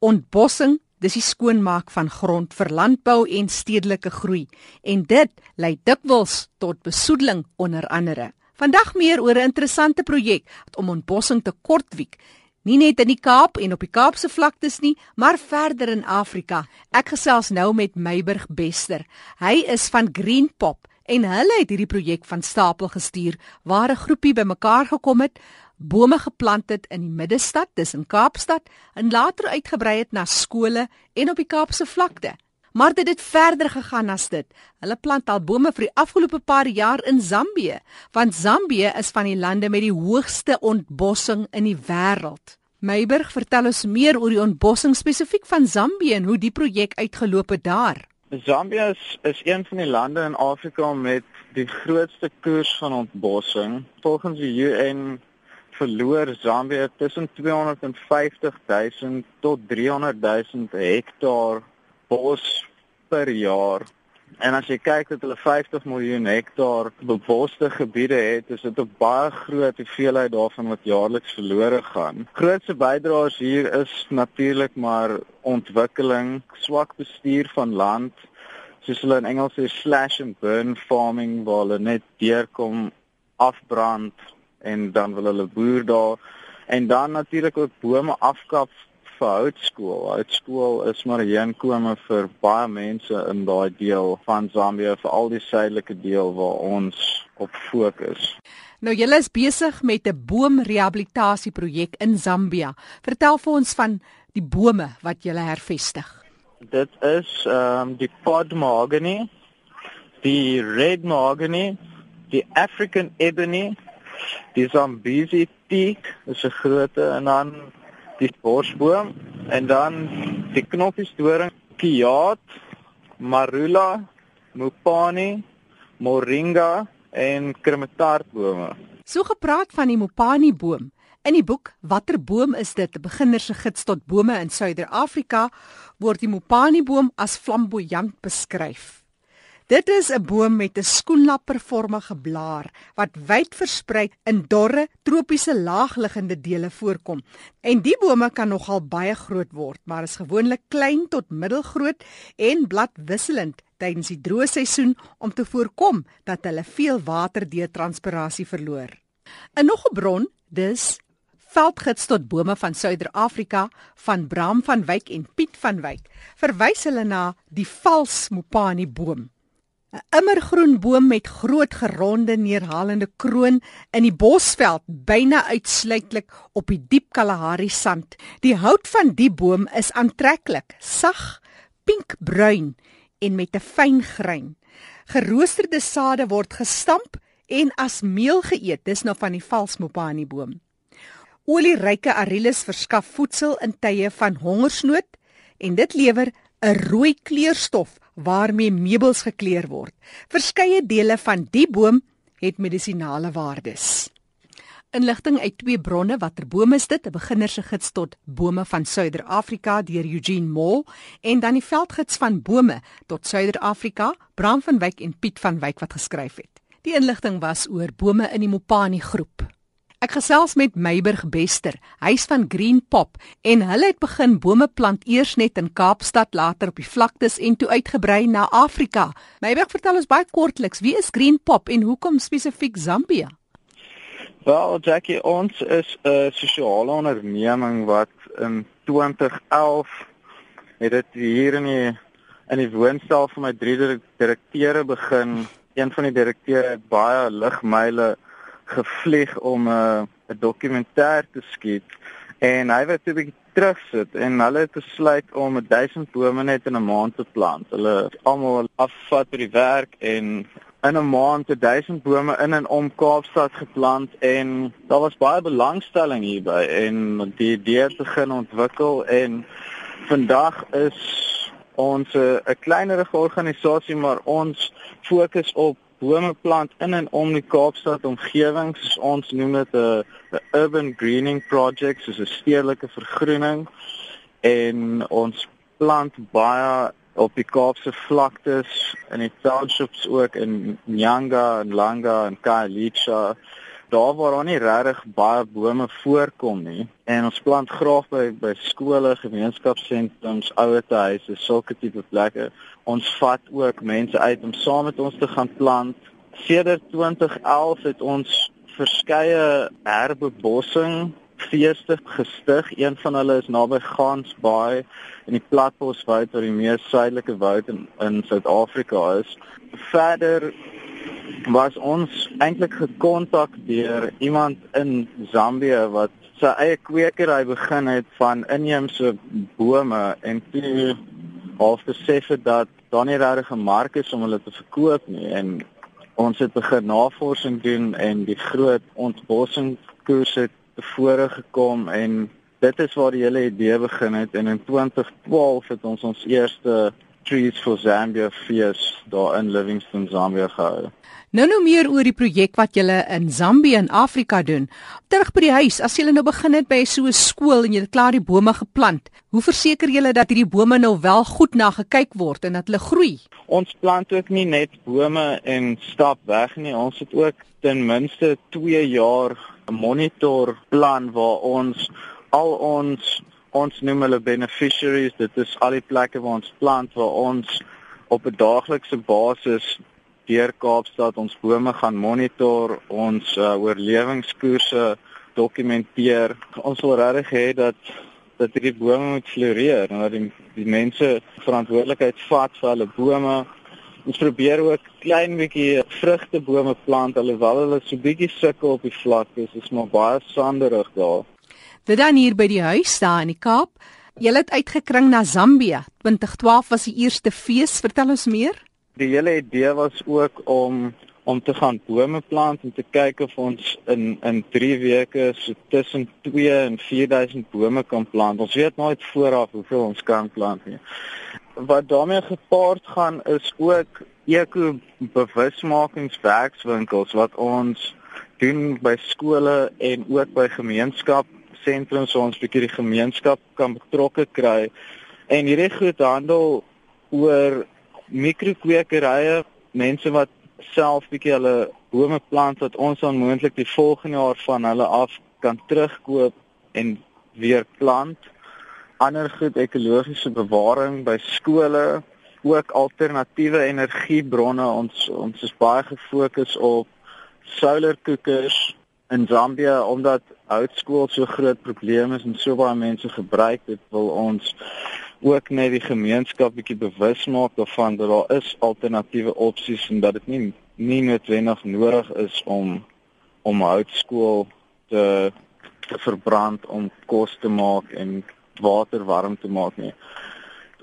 Ontbossing, dis die skoonmaak van grond vir landbou en stedelike groei en dit lei dikwels tot besoedeling onder andere. Vandag meer oor 'n interessante projek om ontbossing te kortwiek Nie net in die Kaap en op die Kaapse vlaktes nie, maar verder in Afrika. Ek gesels nou met Meiburg Bester. Hy is van Green Pop en hulle het hierdie projek van stapel gestuur waar 'n groepie bymekaar gekom het, bome geplant het in die middestad, dis in Kaapstad, en later uitgebrei het na skole en op die Kaapse vlakte. Maar dit het verder gegaan as dit. Hulle plant al bome vir die afgelope paar jaar in Zambië, want Zambië is van die lande met die hoogste ontbossing in die wêreld. Meiburg, vertel ons meer oor die ontbossing spesifiek van Zambië en hoe die projek uitgeloop het daar. Zambië is, is een van die lande in Afrika met die grootste koers van ontbossing. Volgens die UN verloor Zambië tussen 250 000 tot 300 000 hektaar bos per jaar. En as jy kyk dat hulle 50 miljoen hektaar beboste gebiede het, is dit 'n baie groot hoeveelheid daarvan wat jaarliks verlore gaan. Grootste bydraers hier is natuurlik maar ontwikkeling, swak bestuur van land, soos hulle in Engels sê slash and burn farming waar hulle net deurkom afbrand en dan wil hulle boer daar en dan natuurlik ook bome afkap vir houtskool. Houtskool is maar 'n heenkome vir baie mense in daai deel van Zambië, veral die suidelike deel waar ons op fokus. Nou julle is besig met 'n boomrehabilitasieprojek in Zambië. Vertel vir ons van die bome wat julle hervestig. Dit is ehm um, die pod mahogany, die red mahogany, die African ebony, die Zambezi teak, is 'n grootte en dan die borsboom en dan die knoppiesdoring, kiaat, marula, mopani, moringa en kremataartbome. So gepraat van die mopani boom. In die boek Watter boom is dit? 'n Beginner se gids tot bome in Suider-Afrika word die mopani boom as flamboyant beskryf. Dit is 'n boom met 'n skoenlappervormige blaar wat wyd versprei in dorre, tropiese laagliggende dele voorkom. En die bome kan nogal baie groot word, maar is gewoonlik klein tot middelgroot en bladwisselend tydens die droë seisoen om te voorkom dat hulle veel water deur transpirasie verloor. 'n Nog 'n bron, dis Veldgids tot bome van Suider-Afrika van Bram van Wyk en Piet van Wyk verwys hulle na die vals mopani boom. 'n immergroen boom met groot geronde neerhalende kroon in die bosveld byna uitsluitlik op die diep Kalahari sand. Die hout van die boom is aantreklik, sag, pinkbruin en met 'n fyn grein. Geroosterde sade word gestamp en as meel geëet, dis nou van die valsmopani boom. Olieryke arillus verskaf voedsel in tye van hongersnood en dit lewer 'n rooi kleurstof waarmee meubels gekleur word. Verskeie dele van die boom het medisinale waardes. Inligting uit twee bronne watter bome is dit? 'n Beginner se gids tot bome van Suider-Afrika deur Eugene Moll en dan die veldgids van bome tot Suider-Afrika, Bram van Wyk en Piet van Wyk wat geskryf het. Die inligting was oor bome in die Mopani groep. Ek gesels met Meiburg Bester, huis van Green Pop en hulle het begin bome plant eers net in Kaapstad, later op die vlaktes en toe uitgebrei na Afrika. Meiburg, vertel ons baie kortliks, wie is Green Pop en hoekom spesifiek Zambia? Wel, Jackie, ons is 'n sosiale onderneming wat in 2011 het dit hier in die in die woonstel van my drie direkteure begin. Een van die direkteure het baie ligmyle gevlieg om 'n uh, dokumentêr te skiet en hy het 'n bietjie terugsit en hulle het besluit om 1000 bome net in 'n maand te plant. Hulle almal afvat by die werk en in 'n maand 1000 bome in en om Kaapstad geplant en daar was baie belangstelling hierby en die idee het begin ontwikkel en vandag is ons 'n kleinerige organisasie maar ons fokus op bome plant in en om die Kaapstad omgewing, soos ons noem dit 'n 'n urban greening project, soos 'n stedelike vergroening. En ons plant baie op die Kaapse vlaktes in die townships ook in Nyanga en Langa en Khayelitsha daar waar daar nie regtig baie bome voorkom nie en ons plant graag by by skole, gemeenskapssentrums, ouerhuise, sulke tipe plekke. Ons vat ook mense uit om saam met ons te gaan plant. Sedert 2011 het ons verskeie herbebossing feeste gestig. Een van hulle is naby Gansbaai in die Platboswoud wat die mees suidelike woud in in Suid-Afrika is. Verder was ons eintlik gekontak deur iemand in Zambië wat sy eie kwekery begin het van inheemse bome en toe half besef het dat daar nie regtig 'n mark is om hulle te verkoop nie en ons het begin navorsing doen en die groot ontbossingskoers het tevore gekom en dit is waar die hele idee begin het en in 2012 het ons ons eerste Trees for Zambia fees daar in Livingstone Zambia gehou. Nou nou meer oor die projek wat julle in Zambië en Afrika doen. Terug by die huis, as julle nou begin het by so 'n skool en julle klaar die bome geplant, hoe verseker julle dat hierdie bome nou wel goed na gekyk word en dat hulle groei? Ons plant ook nie net bome en stap weg nie. Ons het ook ten minste 2 jaar 'n monitor plan waar ons al ons ons noem hulle beneficiaries, dit is al die plekke waar ons plant waar ons op 'n daaglikse basis deur Kaapstad ons bome gaan monitor, ons uh, oorlewingskoerse dokumenteer. Ons wil regtig hê dat dat hierdie bome moet floreer en dat die, die mense verantwoordelikheid vat vir hulle bome. Ons probeer ook klein bietjie vrugtebome plant alhoewel hulle so bietjie sukkel op die vlak is, is maar baie sanderig daar. Dit dan hier by die huis daar in die Kaap. Jy het uitgekring na Zambië. 2012 was die eerste fees. Vertel ons meer die hele idee was ook om om te gaan bome plant en te kyk of ons in in 3 weke so tussen 2 en 4000 bome kan plant. Ons weet nooit vooraf hoeveel ons kan plant nie. Wat daarmee gepaard gaan is ook eko bewusmakingswerkswinkels wat ons doen by skole en ook by gemeenskap sentrums waar ons bietjie die gemeenskap kan betrokke kry. En hierdie groot handel oor mikrokwekerye, mense wat self bietjie hulle bome plant wat ons dan moontlik die volgende jaar van hulle af kan terugkoop en weer plant. Ander goed ekologiese bewaring by skole, ook alternatiewe energiebronne. Ons ons is baie gefokus op solarkoekers in Zambia omdat houtskool so groot probleem is en so baie mense gebruik dit wil ons ook net die gemeenskap bietjie bewus maak daarvan dat daar is alternatiewe opsies en dat dit nie nie noodwendig nodig is om om houtskool te, te verbrand om kos te maak en water warm te maak nie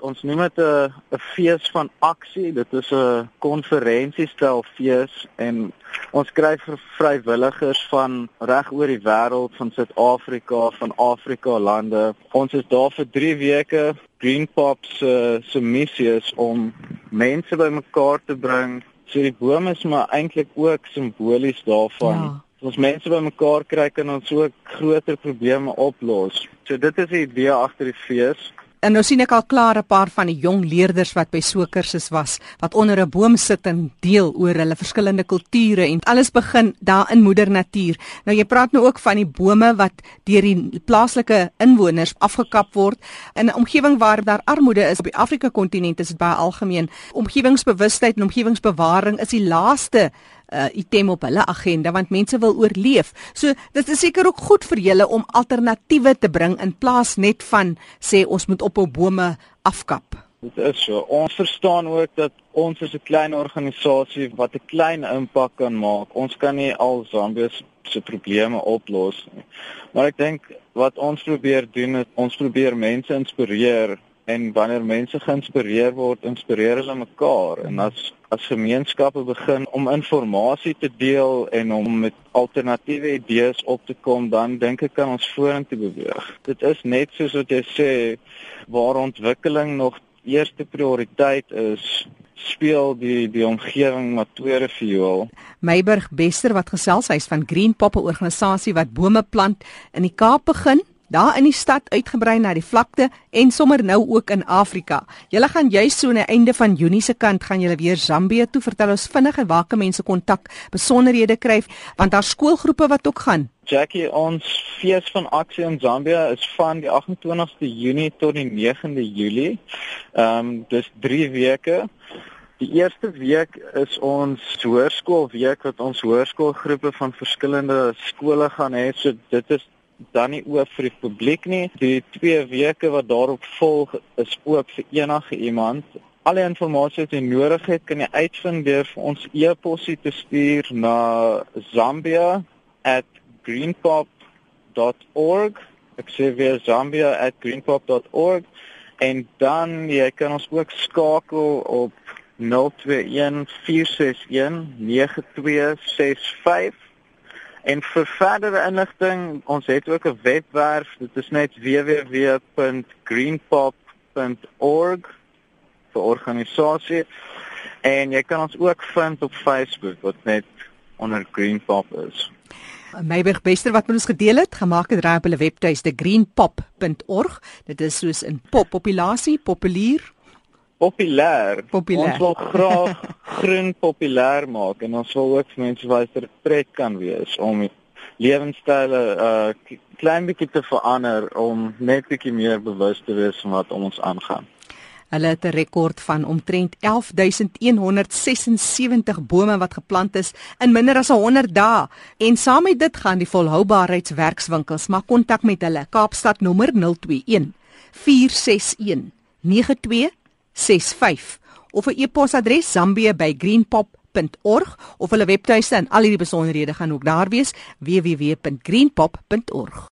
ons noem dit 'n 'n fees van aksie. Dit is 'n konferensiestel fees en ons kry vir vrywilligers van reg oor die wêreld van Suid-Afrika, van Afrika lande. Ons is daar vir 3 weke. Green Pops uh, se missie is om mense bymekaar te bring. So die boom is maar eintlik ook simbolies daarvan. Ja. Ons mense bymekaar kry kan ons ook groter probleme oplos. So dit is die idee agter die fees. En nou sien ek al klaar 'n paar van die jong leerders wat by so kursus was, wat onder 'n boom sit en deel oor hulle verskillende kulture en alles begin daar in moeder natuur. Nou jy praat nou ook van die bome wat deur die plaaslike inwoners afgekap word in 'n omgewing waar daar armoede is op die Afrika kontinent is dit baie algemeen. Omgewingsbewustheid en omgewingsbewaring is die laaste uh, item op hulle agenda want mense wil oorleef. So dit is seker ook goed vir julle om alternatiewe te bring in plaas net van sê ons moet op op bome afkap. Dit is so. Ons verstaan ook dat ons is 'n klein organisasie wat 'n klein impak kan maak. Ons kan nie al Zambië se probleme oplos nie. Maar ek dink wat ons probeer doen is ons probeer mense inspireer en wanneer mense geïnspireer word, inspireer hulle mekaar en as as gemeenskappe begin om inligting te deel en om met alternatiewe idees op te kom, dan dink ek kan ons vorentoe beweeg. Dit is net soos wat jy sê waar ontwikkeling nog eerste prioriteit is speel die die omgewing maar tweede viool. Meiburg Bester wat gesels hy's van Green Pop 'n organisasie wat bome plant in die Kaap begin daar in die stad uitgebrei na die vlakte en sommer nou ook in Afrika. Julle gaan juis so aan die einde van Junie se kant gaan julle weer Zambië toe. Vertel ons vinnig waar kan mense kontak, besonderhede kry want daar skoolgroepe wat ook gaan. Jackie, ons fees van aksie in Zambia is van die 28ste Junie tot die 9de Julie. Ehm um, dis 3 weke. Die eerste week is ons hoërskoolweek wat ons hoërskoolgroepe van verskillende skole gaan hê. So dit is dan nie oop vir die publiek nie. Die twee weke wat daarop volg is oop vir enige iemand. Alle inligting wat jy nodig het, kan jy uitvind deur vir ons e-posie te stuur na zambia@greenpop.org. Ek sê weer zambia@greenpop.org en dan jy kan ons ook skakel op 021 461 9265 en vir verdere inligting ons het ook 'n webwerf dit is net www.greenpop.org vir organisasie en jy kan ons ook vind op Facebook wat net onder Greenpop is Meiberg Bester wat met ons gedeel het, gemaak het raai op hulle webtuiste greenpop.org. Dit is soos in pop, populasie, populier, populêr. Populêr. Ons wil graag groen populêr maak en ons wil ook vir mense wys dat dit pret kan wees om lewenstyle uh klein bietjie te verander om net bietjie meer bewus te wees van wat om ons aangaan. Hulle het 'n rekord van omtrent 11176 bome wat geplant is in minder as 100 dae. En saam met dit gaan die volhoubaarheidswerkswinkels maar kontak met hulle Kaapstad nommer 021 461 92 65 of 'n e-posadres zambia@greenpop.org of hulle webtuiste en al hierdie besonderhede gaan ook daar wees www.greenpop.org